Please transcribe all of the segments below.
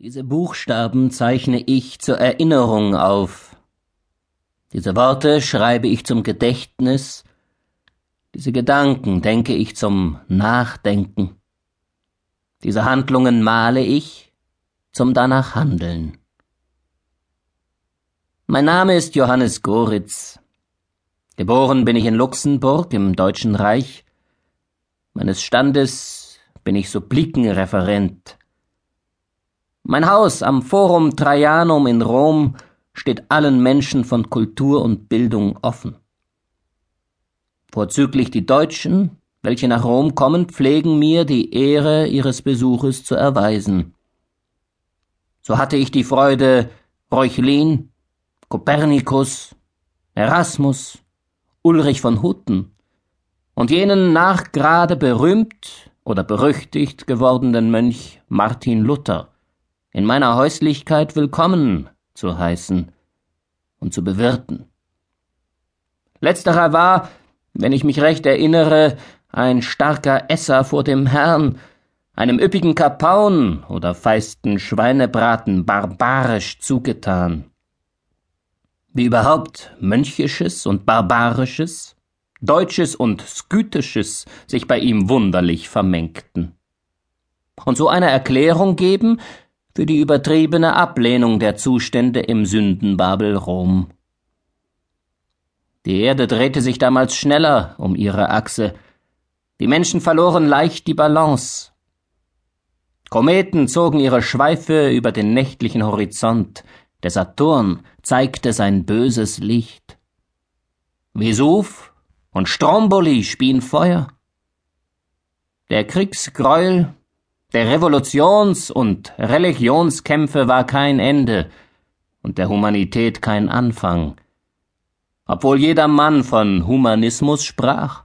Diese Buchstaben zeichne ich zur Erinnerung auf. Diese Worte schreibe ich zum Gedächtnis, diese Gedanken denke ich zum Nachdenken. Diese Handlungen male ich zum danach Handeln. Mein Name ist Johannes Goritz. Geboren bin ich in Luxemburg im Deutschen Reich. Meines Standes bin ich Supplikenreferent. Mein Haus am Forum Trajanum in Rom steht allen Menschen von Kultur und Bildung offen. Vorzüglich die Deutschen, welche nach Rom kommen, pflegen mir die Ehre ihres Besuches zu erweisen. So hatte ich die Freude, Reuchlin, Kopernikus, Erasmus, Ulrich von Hutten und jenen nachgrade berühmt oder berüchtigt gewordenen Mönch Martin Luther in meiner Häuslichkeit willkommen zu heißen und zu bewirten. Letzterer war, wenn ich mich recht erinnere, ein starker Esser vor dem Herrn, einem üppigen Kapaun oder feisten Schweinebraten barbarisch zugetan. Wie überhaupt Mönchisches und Barbarisches, Deutsches und Skytisches sich bei ihm wunderlich vermengten. Und so eine Erklärung geben, für die übertriebene Ablehnung der Zustände im Sündenbabel Rom. Die Erde drehte sich damals schneller um ihre Achse, die Menschen verloren leicht die Balance. Kometen zogen ihre Schweife über den nächtlichen Horizont, der Saturn zeigte sein böses Licht. Vesuv und Stromboli spien Feuer. Der Kriegsgräuel der Revolutions- und Religionskämpfe war kein Ende und der Humanität kein Anfang, obwohl jeder Mann von Humanismus sprach.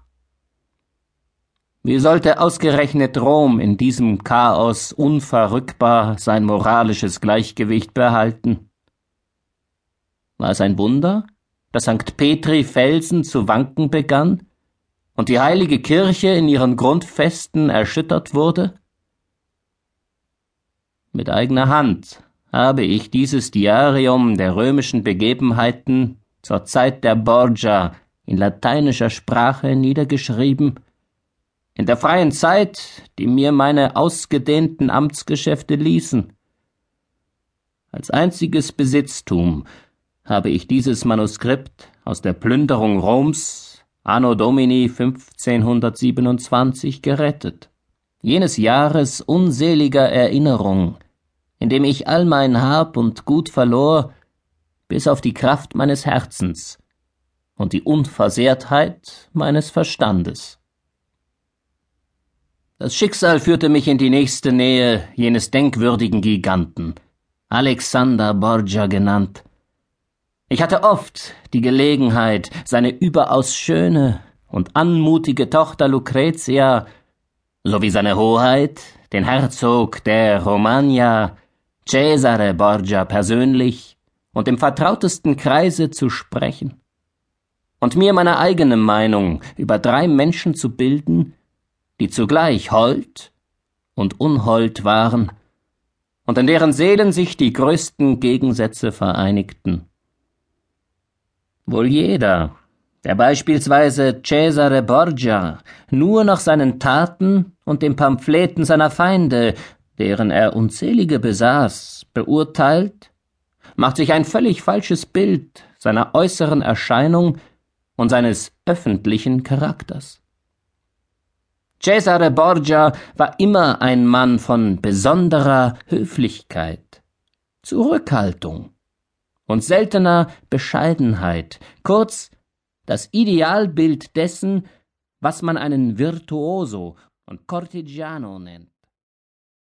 Wie sollte ausgerechnet Rom in diesem Chaos unverrückbar sein moralisches Gleichgewicht behalten? War es ein Wunder, dass St. Petri Felsen zu wanken begann und die heilige Kirche in ihren Grundfesten erschüttert wurde? Mit eigener Hand habe ich dieses Diarium der römischen Begebenheiten zur Zeit der Borgia in lateinischer Sprache niedergeschrieben, in der freien Zeit, die mir meine ausgedehnten Amtsgeschäfte ließen. Als einziges Besitztum habe ich dieses Manuskript aus der Plünderung Roms anno Domini 1527 gerettet, jenes Jahres unseliger Erinnerung, indem ich all mein Hab und Gut verlor, bis auf die Kraft meines Herzens und die Unversehrtheit meines Verstandes. Das Schicksal führte mich in die nächste Nähe jenes denkwürdigen Giganten, Alexander Borgia genannt. Ich hatte oft die Gelegenheit, seine überaus schöne und anmutige Tochter Lucretia sowie seine Hoheit, den Herzog der Romagna, Cesare Borgia persönlich und im vertrautesten Kreise zu sprechen und mir meine eigene Meinung über drei Menschen zu bilden, die zugleich hold und unhold waren und in deren Seelen sich die größten Gegensätze vereinigten. Wohl jeder, der beispielsweise Cesare Borgia nur nach seinen Taten und den Pamphleten seiner Feinde deren er unzählige besaß, beurteilt, macht sich ein völlig falsches Bild seiner äußeren Erscheinung und seines öffentlichen Charakters. Cesare Borgia war immer ein Mann von besonderer Höflichkeit, Zurückhaltung und seltener Bescheidenheit, kurz das Idealbild dessen, was man einen Virtuoso und Cortigiano nennt.